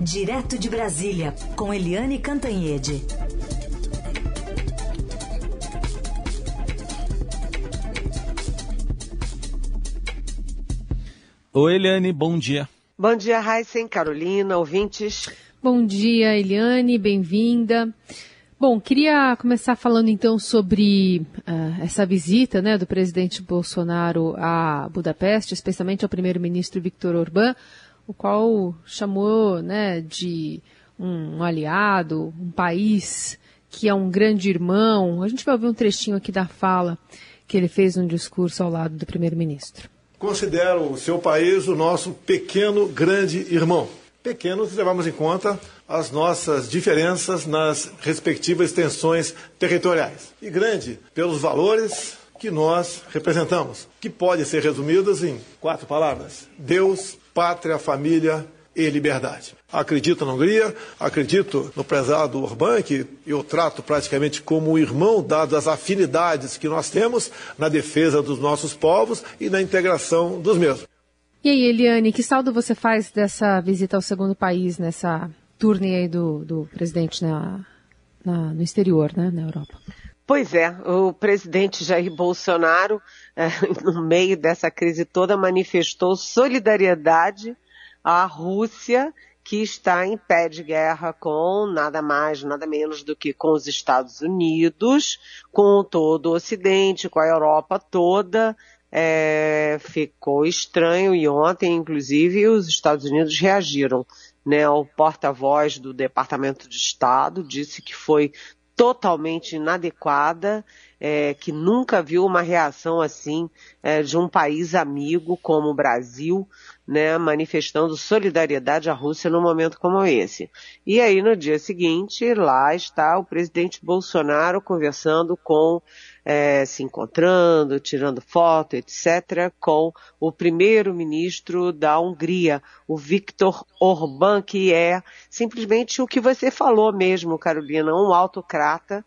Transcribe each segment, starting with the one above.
Direto de Brasília, com Eliane Cantanhede. Oi, Eliane, bom dia. Bom dia, Heisen, Carolina, ouvintes. Bom dia, Eliane, bem-vinda. Bom, queria começar falando então sobre uh, essa visita né, do presidente Bolsonaro a Budapeste, especialmente ao primeiro-ministro Viktor Orbán, o qual chamou né, de um aliado, um país que é um grande irmão. A gente vai ouvir um trechinho aqui da fala que ele fez num discurso ao lado do primeiro-ministro. Considero o seu país o nosso pequeno grande irmão. Pequeno se levarmos em conta as nossas diferenças nas respectivas extensões territoriais. E grande pelos valores que nós representamos, que podem ser resumidos em quatro palavras: Deus, pátria, família e liberdade. Acredito na Hungria, acredito no prezado Orbán, que eu trato praticamente como irmão, dadas as afinidades que nós temos na defesa dos nossos povos e na integração dos mesmos. E aí, Eliane, que saldo você faz dessa visita ao segundo país, nessa turnê aí do, do presidente na, na, no exterior, né, na Europa? Pois é, o presidente Jair Bolsonaro, é, no meio dessa crise toda, manifestou solidariedade à Rússia que está em pé de guerra com nada mais, nada menos do que com os Estados Unidos, com todo o Ocidente, com a Europa toda. É, ficou estranho e ontem, inclusive, os Estados Unidos reagiram. Né? O porta-voz do Departamento de Estado disse que foi totalmente inadequada, é, que nunca viu uma reação assim é, de um país amigo como o Brasil, né, manifestando solidariedade à Rússia num momento como esse. E aí no dia seguinte, lá está o presidente Bolsonaro conversando com é, se encontrando, tirando foto, etc., com o primeiro-ministro da Hungria, o Viktor Orbán, que é simplesmente o que você falou mesmo, Carolina, um autocrata,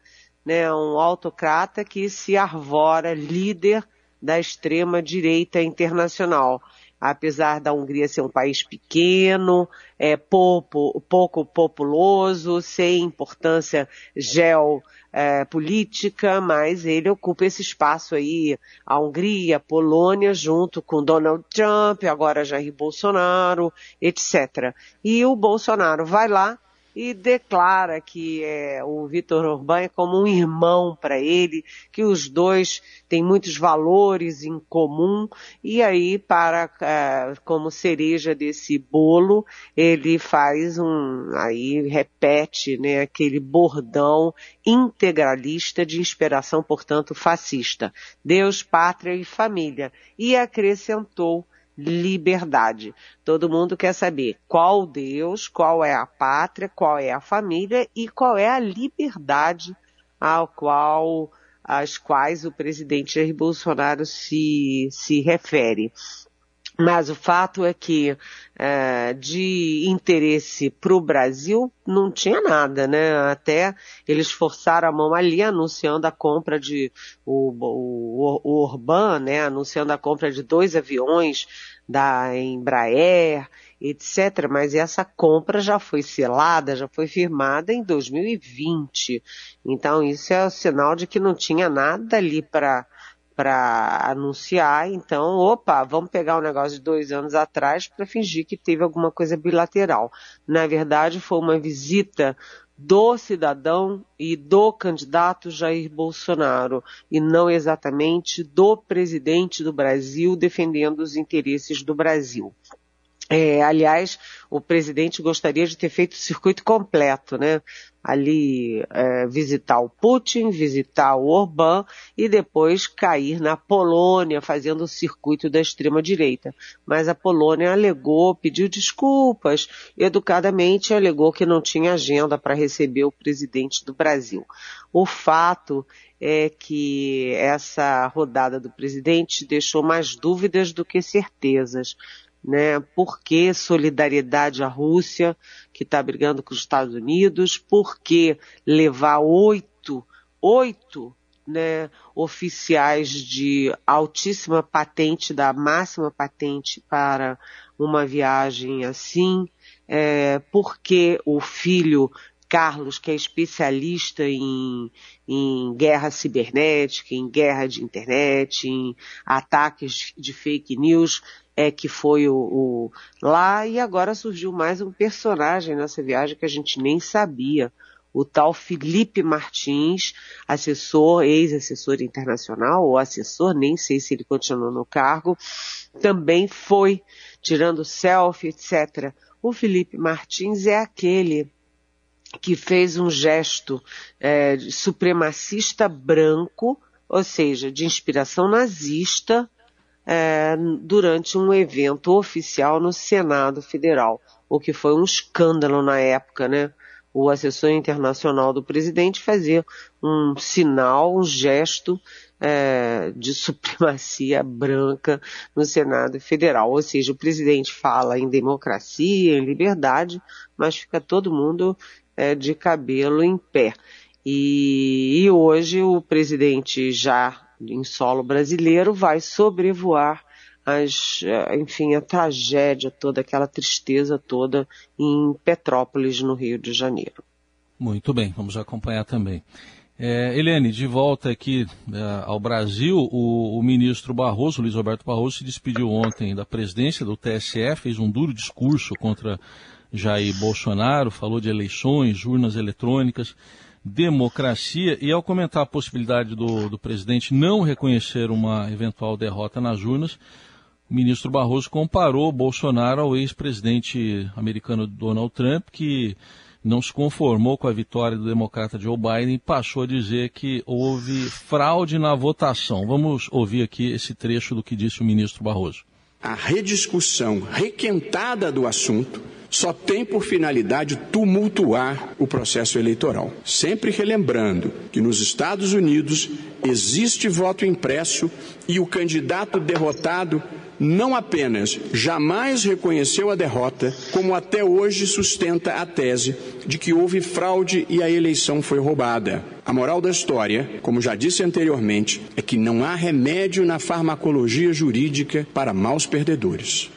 né, um autocrata que se arvora líder da extrema direita internacional apesar da Hungria ser um país pequeno, é, pouco, pouco populoso, sem importância geopolítica, mas ele ocupa esse espaço aí, a Hungria, a Polônia, junto com Donald Trump, agora Jair Bolsonaro, etc. E o Bolsonaro vai lá, e declara que é, o Vitor Orbán é como um irmão para ele, que os dois têm muitos valores em comum e aí para é, como cereja desse bolo ele faz um aí repete né aquele bordão integralista de inspiração portanto fascista. Deus pátria e família. E acrescentou liberdade. Todo mundo quer saber qual Deus, qual é a pátria, qual é a família e qual é a liberdade ao qual às quais o presidente Jair Bolsonaro se, se refere. Mas o fato é que é, de interesse para o Brasil não tinha nada, né? Até eles forçaram a mão ali anunciando a compra de o, o, o né? Anunciando a compra de dois aviões da Embraer, etc. Mas essa compra já foi selada, já foi firmada em 2020. Então isso é o sinal de que não tinha nada ali para para anunciar, então, opa, vamos pegar um negócio de dois anos atrás para fingir que teve alguma coisa bilateral. Na verdade, foi uma visita do cidadão e do candidato Jair Bolsonaro, e não exatamente do presidente do Brasil defendendo os interesses do Brasil. É, aliás, o presidente gostaria de ter feito o circuito completo, né? Ali é, visitar o Putin, visitar o Orbán e depois cair na Polônia fazendo o circuito da extrema direita. Mas a Polônia alegou, pediu desculpas, educadamente alegou que não tinha agenda para receber o presidente do Brasil. O fato é que essa rodada do presidente deixou mais dúvidas do que certezas né? Por que solidariedade à Rússia, que está brigando com os Estados Unidos? Por que levar oito, oito né, oficiais de altíssima patente, da máxima patente para uma viagem assim? é, porque o filho Carlos, que é especialista em, em guerra cibernética, em guerra de internet, em ataques de fake news, é que foi o, o, lá e agora surgiu mais um personagem nessa viagem que a gente nem sabia. O tal Felipe Martins, assessor, ex-assessor internacional, ou assessor, nem sei se ele continua no cargo, também foi tirando selfie, etc. O Felipe Martins é aquele que fez um gesto é, supremacista branco, ou seja, de inspiração nazista, é, durante um evento oficial no Senado Federal, o que foi um escândalo na época, né? O assessor internacional do presidente fazia um sinal, um gesto é, de supremacia branca no Senado Federal. Ou seja, o presidente fala em democracia, em liberdade, mas fica todo mundo é, de cabelo em pé. E, e hoje o presidente já em solo brasileiro vai sobrevoar as, é, enfim, a tragédia toda, aquela tristeza toda em Petrópolis, no Rio de Janeiro. Muito bem, vamos acompanhar também. É, Helene, de volta aqui é, ao Brasil, o, o, ministro Barroso, Luiz Roberto Barroso, se despediu ontem da presidência do TSE, fez um duro discurso contra Jair Bolsonaro, falou de eleições, urnas eletrônicas, democracia, e ao comentar a possibilidade do, do presidente não reconhecer uma eventual derrota nas urnas, o ministro Barroso comparou Bolsonaro ao ex-presidente americano Donald Trump, que não se conformou com a vitória do democrata Joe Biden e passou a dizer que houve fraude na votação. Vamos ouvir aqui esse trecho do que disse o ministro Barroso. A rediscussão requentada do assunto só tem por finalidade tumultuar o processo eleitoral. Sempre relembrando que nos Estados Unidos existe voto impresso e o candidato derrotado não apenas jamais reconheceu a derrota, como até hoje sustenta a tese de que houve fraude e a eleição foi roubada. A moral da história, como já disse anteriormente, é que não há remédio na farmacologia jurídica para maus perdedores.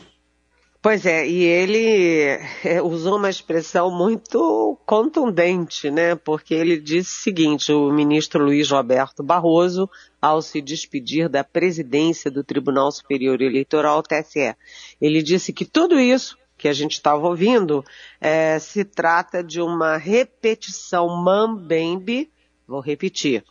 Pois é, e ele é, usou uma expressão muito contundente, né? Porque ele disse o seguinte, o ministro Luiz Roberto Barroso, ao se despedir da presidência do Tribunal Superior Eleitoral, TSE, ele disse que tudo isso que a gente estava ouvindo é, se trata de uma repetição mambembe, vou repetir,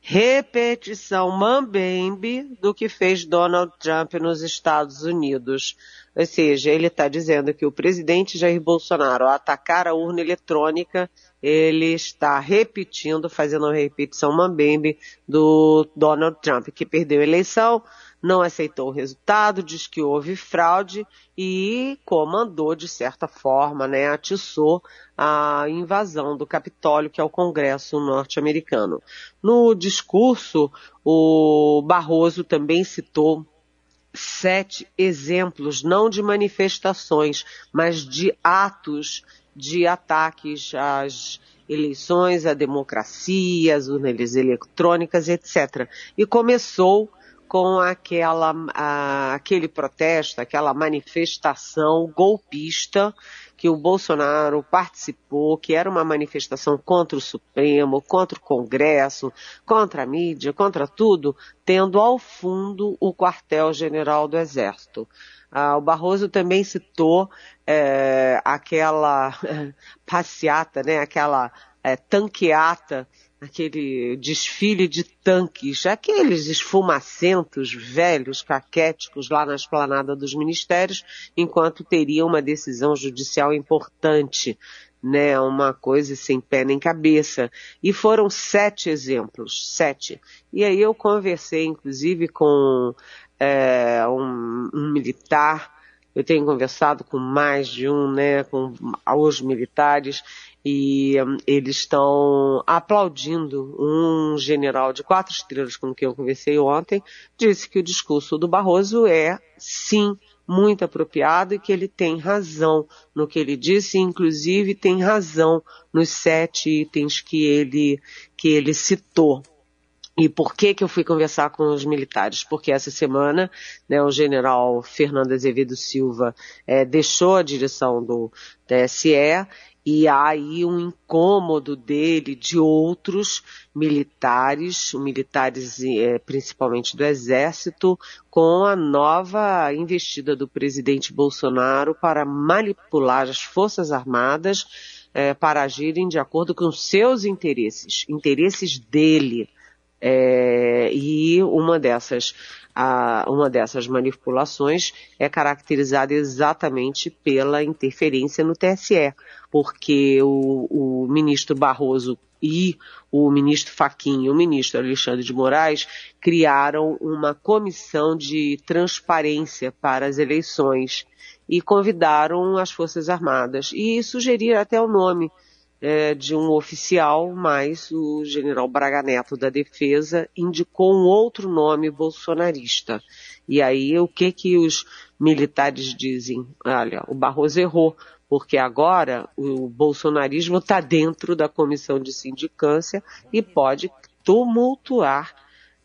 repetição mambembe do que fez Donald Trump nos Estados Unidos ou seja, ele está dizendo que o presidente Jair Bolsonaro, ao atacar a urna eletrônica, ele está repetindo, fazendo uma repetição mambembe do Donald Trump, que perdeu a eleição, não aceitou o resultado, diz que houve fraude e comandou, de certa forma, né, atiçou a invasão do Capitólio, que é o Congresso norte-americano. No discurso, o Barroso também citou sete exemplos, não de manifestações, mas de atos de ataques às eleições, à democracia, às urnas eletrônicas, etc. E começou com aquela, a, aquele protesto, aquela manifestação golpista que o Bolsonaro participou, que era uma manifestação contra o Supremo, contra o Congresso, contra a mídia, contra tudo, tendo ao fundo o quartel-general do Exército. Ah, o Barroso também citou é, aquela passeata, né, aquela é, tanqueata aquele desfile de tanques, aqueles esfumacentos velhos, caquéticos lá na esplanada dos ministérios, enquanto teria uma decisão judicial importante, né, uma coisa sem pé nem cabeça. E foram sete exemplos, sete. E aí eu conversei, inclusive, com é, um, um militar eu tenho conversado com mais de um, né, com os militares, e um, eles estão aplaudindo um general de quatro estrelas com quem eu conversei ontem, disse que o discurso do Barroso é, sim, muito apropriado e que ele tem razão no que ele disse, inclusive tem razão nos sete itens que ele, que ele citou. E por que que eu fui conversar com os militares? Porque essa semana, né, o general Fernando Azevedo Silva é, deixou a direção do TSE e há aí um incômodo dele de outros militares, militares é, principalmente do Exército, com a nova investida do presidente Bolsonaro para manipular as Forças Armadas é, para agirem de acordo com seus interesses, interesses dele. É, e uma dessas, a, uma dessas manipulações é caracterizada exatamente pela interferência no TSE, porque o, o ministro Barroso e o ministro Faquim e o ministro Alexandre de Moraes criaram uma comissão de transparência para as eleições e convidaram as Forças Armadas. E sugeriram até o nome é, de um oficial, mas o general Braga Neto da Defesa indicou um outro nome bolsonarista. E aí o que que os militares dizem? Olha, o Barroso errou, porque agora o bolsonarismo está dentro da comissão de sindicância e pode tumultuar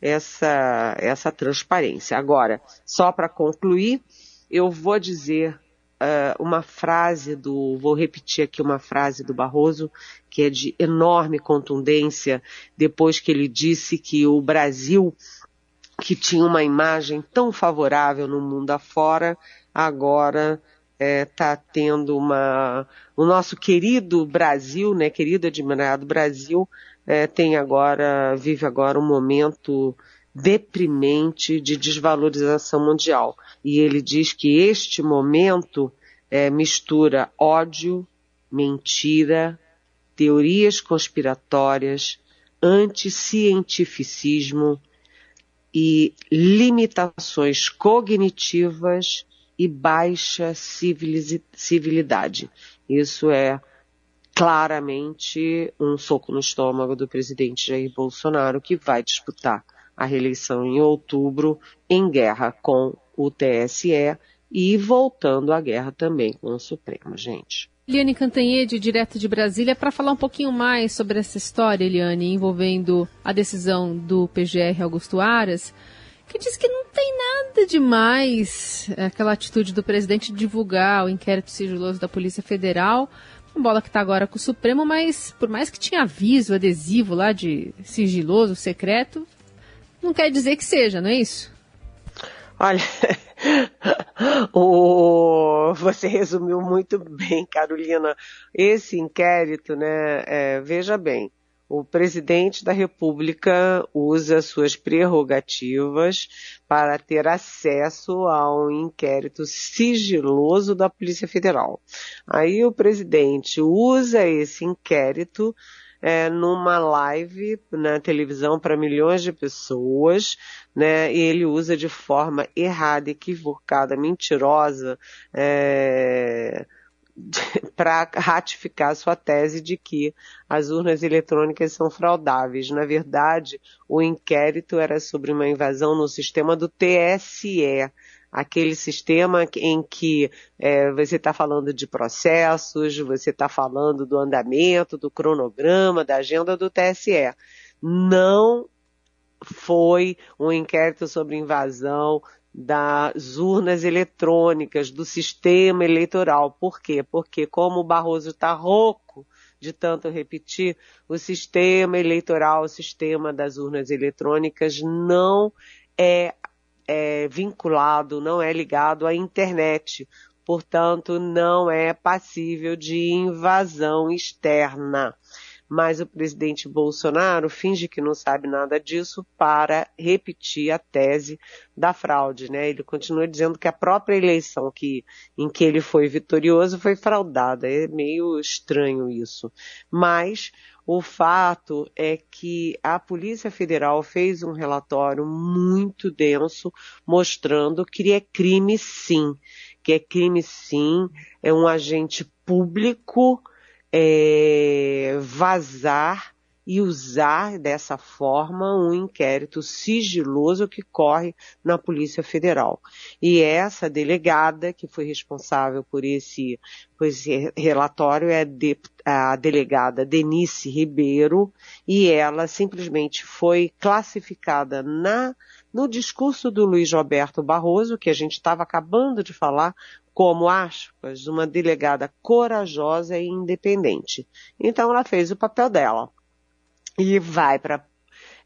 essa, essa transparência. Agora, só para concluir, eu vou dizer uh, uma frase do, vou repetir aqui uma frase do Barroso, que é de enorme contundência, depois que ele disse que o Brasil, que tinha uma imagem tão favorável no mundo afora, agora está é, tendo uma. O nosso querido Brasil, né, querido admirado Brasil, é, tem agora, vive agora um momento deprimente de desvalorização mundial. E ele diz que este momento é, mistura ódio, mentira, teorias conspiratórias, anticientificismo e limitações cognitivas e baixa civilidade. Isso é claramente um soco no estômago do presidente Jair Bolsonaro, que vai disputar a reeleição em outubro em guerra com o TSE e voltando à guerra também com o Supremo, gente. Eliane Cantanhede, direto de Brasília, para falar um pouquinho mais sobre essa história, Eliane, envolvendo a decisão do PGR Augusto Aras, que diz que não tem nada demais aquela atitude do presidente de divulgar o inquérito sigiloso da Polícia Federal, uma bola que está agora com o Supremo, mas por mais que tinha aviso, adesivo lá de sigiloso, secreto, não quer dizer que seja, não é isso? Olha, o... você resumiu muito bem, Carolina. Esse inquérito, né, é, veja bem, o presidente da República usa suas prerrogativas para ter acesso a um inquérito sigiloso da Polícia Federal. Aí o presidente usa esse inquérito é, numa live na televisão para milhões de pessoas, né? E ele usa de forma errada, equivocada, mentirosa, é, para ratificar sua tese de que as urnas eletrônicas são fraudáveis. Na verdade, o inquérito era sobre uma invasão no sistema do TSE, aquele sistema em que é, você está falando de processos, você está falando do andamento, do cronograma, da agenda do TSE. Não foi um inquérito sobre invasão das urnas eletrônicas, do sistema eleitoral. Por quê? Porque como o Barroso está rouco de tanto repetir, o sistema eleitoral, o sistema das urnas eletrônicas não é é vinculado, não é ligado à internet, portanto, não é passível de invasão externa. Mas o presidente Bolsonaro finge que não sabe nada disso para repetir a tese da fraude, né? Ele continua dizendo que a própria eleição que, em que ele foi vitorioso foi fraudada. É meio estranho isso. Mas o fato é que a Polícia Federal fez um relatório muito denso mostrando que é crime sim, que é crime sim, é um agente público é, vazar e usar dessa forma um inquérito sigiloso que corre na Polícia Federal. E essa delegada que foi responsável por esse, por esse relatório é a delegada Denise Ribeiro e ela simplesmente foi classificada na no discurso do Luiz Roberto Barroso, que a gente estava acabando de falar, como aspas, uma delegada corajosa e independente. Então ela fez o papel dela e vai para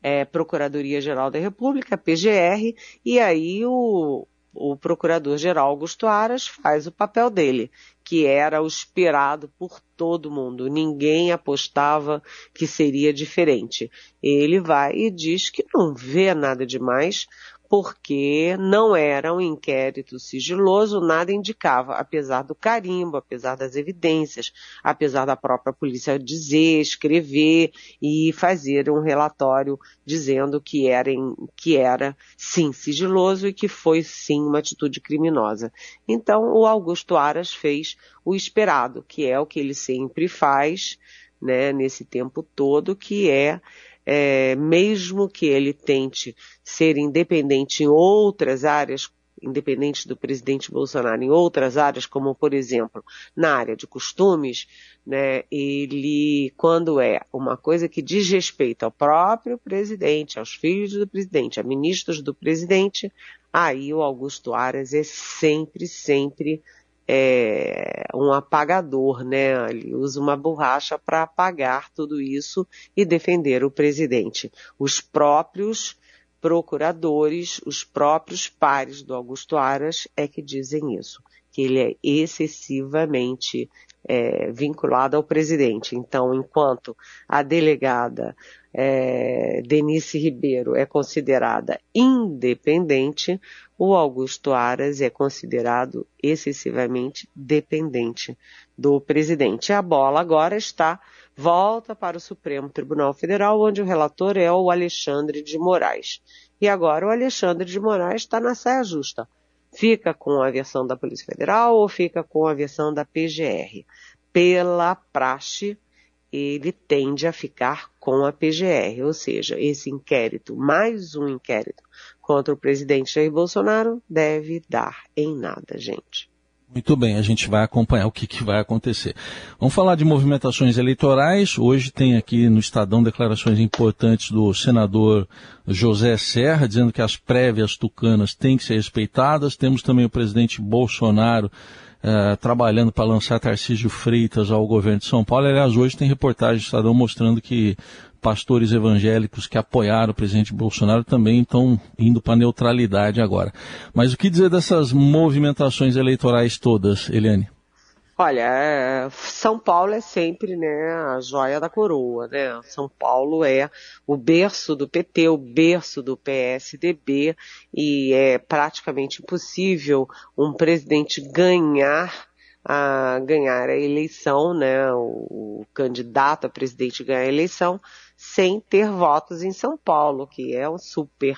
é, Procuradoria-Geral da República, PGR, e aí o, o Procurador-Geral Augusto Aras faz o papel dele, que era o esperado por todo mundo. Ninguém apostava que seria diferente. Ele vai e diz que não vê nada demais, porque não era um inquérito sigiloso, nada indicava, apesar do carimbo, apesar das evidências, apesar da própria polícia dizer, escrever e fazer um relatório dizendo que era, que era sim sigiloso e que foi sim uma atitude criminosa. Então o Augusto Aras fez o esperado, que é o que ele sempre faz, né, nesse tempo todo, que é é, mesmo que ele tente ser independente em outras áreas, independente do presidente Bolsonaro em outras áreas, como por exemplo na área de costumes, né, ele, quando é uma coisa que diz respeito ao próprio presidente, aos filhos do presidente, a ministros do presidente, aí o Augusto Aras é sempre, sempre é, um apagador, né? Ele usa uma borracha para apagar tudo isso e defender o presidente. Os próprios procuradores, os próprios pares do Augusto Aras é que dizem isso, que ele é excessivamente é, vinculado ao presidente. Então, enquanto a delegada é, Denise Ribeiro é considerada independente, o Augusto Aras é considerado excessivamente dependente do presidente. A bola agora está volta para o Supremo Tribunal Federal, onde o relator é o Alexandre de Moraes. E agora o Alexandre de Moraes está na saia justa. Fica com a versão da Polícia Federal ou fica com a versão da PGR? Pela praxe, ele tende a ficar com a PGR, ou seja, esse inquérito, mais um inquérito contra o presidente Jair Bolsonaro, deve dar em nada, gente. Muito bem, a gente vai acompanhar o que, que, vai acontecer. Vamos falar de movimentações eleitorais. Hoje tem aqui no Estadão declarações importantes do senador José Serra, dizendo que as prévias tucanas têm que ser respeitadas. Temos também o presidente Bolsonaro uh, trabalhando para lançar Tarcísio Freitas ao governo de São Paulo. Aliás, hoje tem reportagem do Estadão mostrando que pastores evangélicos que apoiaram o presidente Bolsonaro também estão indo para a neutralidade agora. Mas o que dizer dessas movimentações eleitorais todas, Eliane? Olha, é, São Paulo é sempre né, a joia da coroa, né? São Paulo é o berço do PT, o berço do PSDB e é praticamente impossível um presidente ganhar a ganhar a eleição, né? O, candidato a presidente ganhar a eleição sem ter votos em São Paulo, que é um super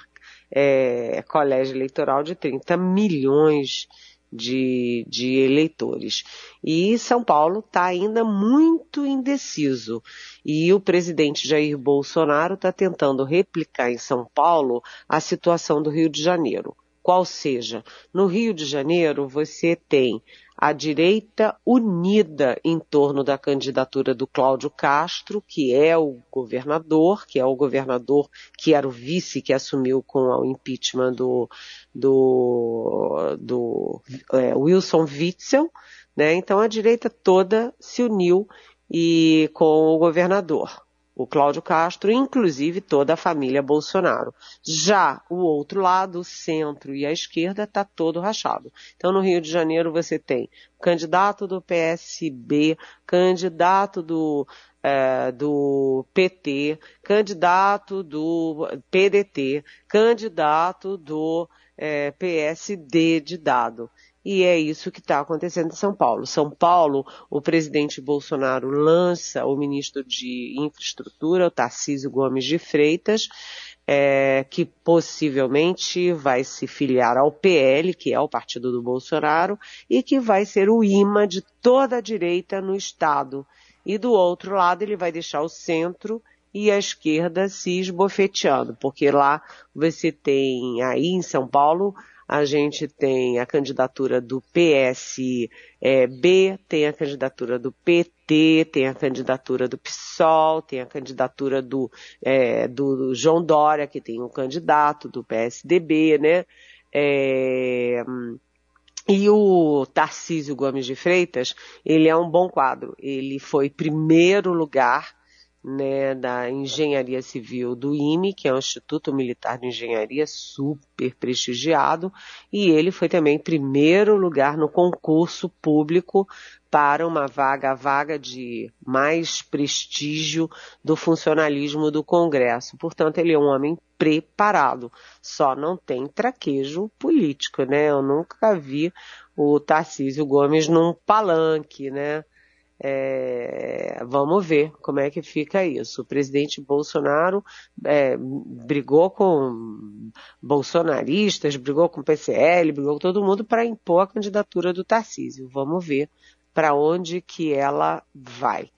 é, colégio eleitoral de 30 milhões de, de eleitores. E São Paulo está ainda muito indeciso. E o presidente Jair Bolsonaro está tentando replicar em São Paulo a situação do Rio de Janeiro. Qual seja, no Rio de Janeiro você tem a direita unida em torno da candidatura do Cláudio Castro, que é o governador, que é o governador que era o vice que assumiu com o impeachment do, do, do é, Wilson Witzel, né? Então a direita toda se uniu e com o governador o Cláudio Castro, inclusive toda a família Bolsonaro. Já o outro lado, o centro e a esquerda, está todo rachado. Então, no Rio de Janeiro, você tem candidato do PSB, candidato do, é, do PT, candidato do PDT, candidato do é, PSD de dado. E é isso que está acontecendo em São Paulo. São Paulo, o presidente Bolsonaro lança o ministro de Infraestrutura, o Tarcísio Gomes de Freitas, é, que possivelmente vai se filiar ao PL, que é o partido do Bolsonaro, e que vai ser o imã de toda a direita no Estado. E do outro lado, ele vai deixar o centro e a esquerda se esbofeteando, porque lá você tem aí em São Paulo a gente tem a candidatura do PSB, tem a candidatura do PT, tem a candidatura do PSOL, tem a candidatura do, é, do João Dória, que tem um candidato do PSDB, né? É, e o Tarcísio Gomes de Freitas, ele é um bom quadro. Ele foi primeiro lugar né, da Engenharia Civil do IME, que é o Instituto Militar de Engenharia, super prestigiado, e ele foi também primeiro lugar no concurso público para uma vaga, a vaga de mais prestígio do funcionalismo do Congresso. Portanto, ele é um homem preparado, só não tem traquejo político, né? Eu nunca vi o Tarcísio Gomes num palanque, né? É, vamos ver como é que fica isso. O presidente Bolsonaro é, brigou com bolsonaristas, brigou com o PCL, brigou com todo mundo para impor a candidatura do Tarcísio. Vamos ver para onde que ela vai.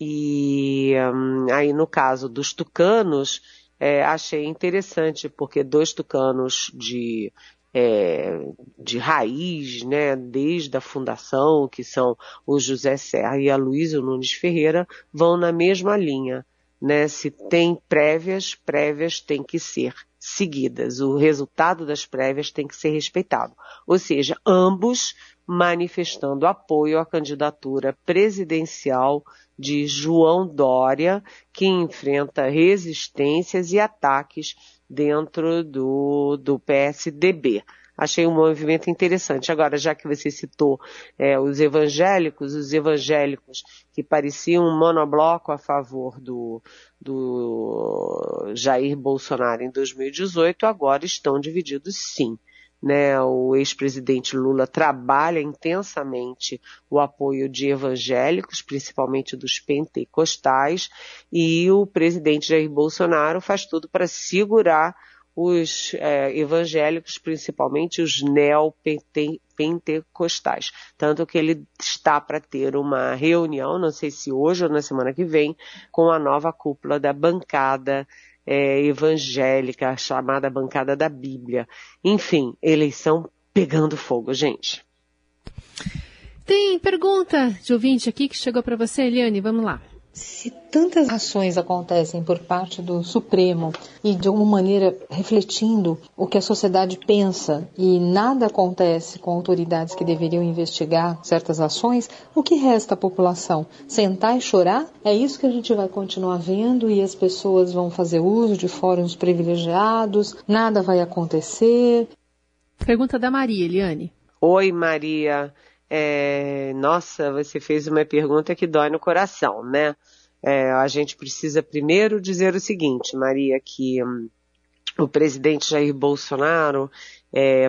E hum, aí no caso dos tucanos, é, achei interessante, porque dois tucanos de é, de raiz, né, desde a fundação, que são o José Serra e a Luísa Nunes Ferreira, vão na mesma linha. Né? Se tem prévias, prévias têm que ser seguidas. O resultado das prévias tem que ser respeitado. Ou seja, ambos manifestando apoio à candidatura presidencial de João Dória, que enfrenta resistências e ataques dentro do, do PSDB. Achei um movimento interessante. Agora, já que você citou é, os evangélicos, os evangélicos que pareciam um monobloco a favor do, do Jair Bolsonaro em 2018, agora estão divididos sim. Né, o ex-presidente Lula trabalha intensamente o apoio de evangélicos, principalmente dos pentecostais, e o presidente Jair Bolsonaro faz tudo para segurar os é, evangélicos, principalmente os neopentecostais. Tanto que ele está para ter uma reunião, não sei se hoje ou na semana que vem, com a nova cúpula da bancada é, evangélica, chamada bancada da Bíblia. Enfim, eleição pegando fogo, gente. Tem pergunta de ouvinte aqui que chegou para você, Eliane. Vamos lá. Se tantas ações acontecem por parte do Supremo e de alguma maneira refletindo o que a sociedade pensa e nada acontece com autoridades que deveriam investigar certas ações, o que resta à população? Sentar e chorar? É isso que a gente vai continuar vendo e as pessoas vão fazer uso de fóruns privilegiados, nada vai acontecer. Pergunta da Maria, Eliane. Oi, Maria. É, nossa, você fez uma pergunta que dói no coração, né? É, a gente precisa primeiro dizer o seguinte, Maria, que hum, o presidente Jair Bolsonaro, é,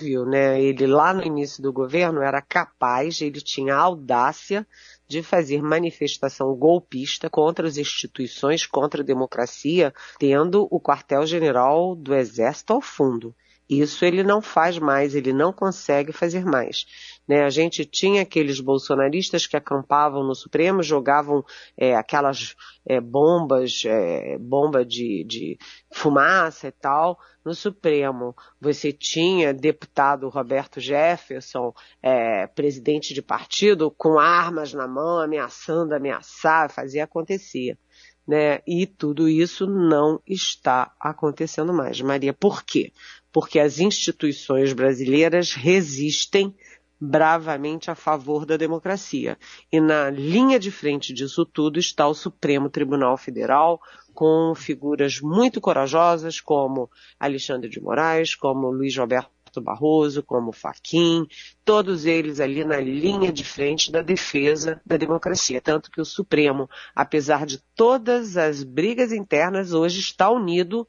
viu, né? Ele lá no início do governo era capaz, ele tinha audácia de fazer manifestação golpista contra as instituições, contra a democracia, tendo o quartel-general do Exército ao fundo. Isso ele não faz mais, ele não consegue fazer mais. Né? A gente tinha aqueles bolsonaristas que acampavam no Supremo, jogavam é, aquelas é, bombas, é, bomba de, de fumaça e tal, no Supremo. Você tinha deputado Roberto Jefferson, é, presidente de partido, com armas na mão, ameaçando ameaçar, fazia acontecer. Né? E tudo isso não está acontecendo mais. Maria, por quê? Porque as instituições brasileiras resistem bravamente a favor da democracia. E na linha de frente disso tudo está o Supremo Tribunal Federal, com figuras muito corajosas como Alexandre de Moraes, como Luiz Roberto Barroso, como Faquim, todos eles ali na linha de frente da defesa da democracia. Tanto que o Supremo, apesar de todas as brigas internas, hoje está unido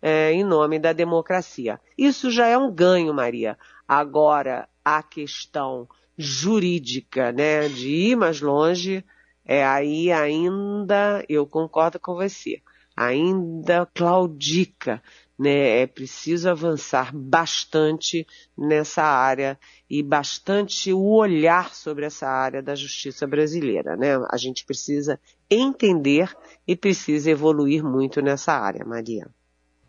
é, em nome da democracia. Isso já é um ganho, Maria. Agora, a questão jurídica, né, de ir mais longe, é aí ainda, eu concordo com você, ainda claudica né? É preciso avançar bastante nessa área e bastante o olhar sobre essa área da justiça brasileira, né? A gente precisa entender e precisa evoluir muito nessa área, Maria.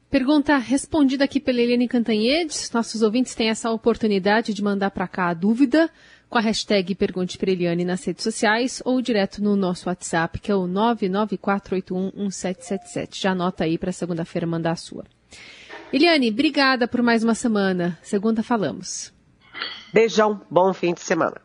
Pergunta respondida aqui pela Eliane Cantanhedes. Nossos ouvintes têm essa oportunidade de mandar para cá a dúvida com a hashtag Pergunte para Eliane nas redes sociais ou direto no nosso WhatsApp, que é o 994811777. Já anota aí para segunda-feira mandar a sua. Eliane, obrigada por mais uma semana. Segunda falamos. Beijão, bom fim de semana.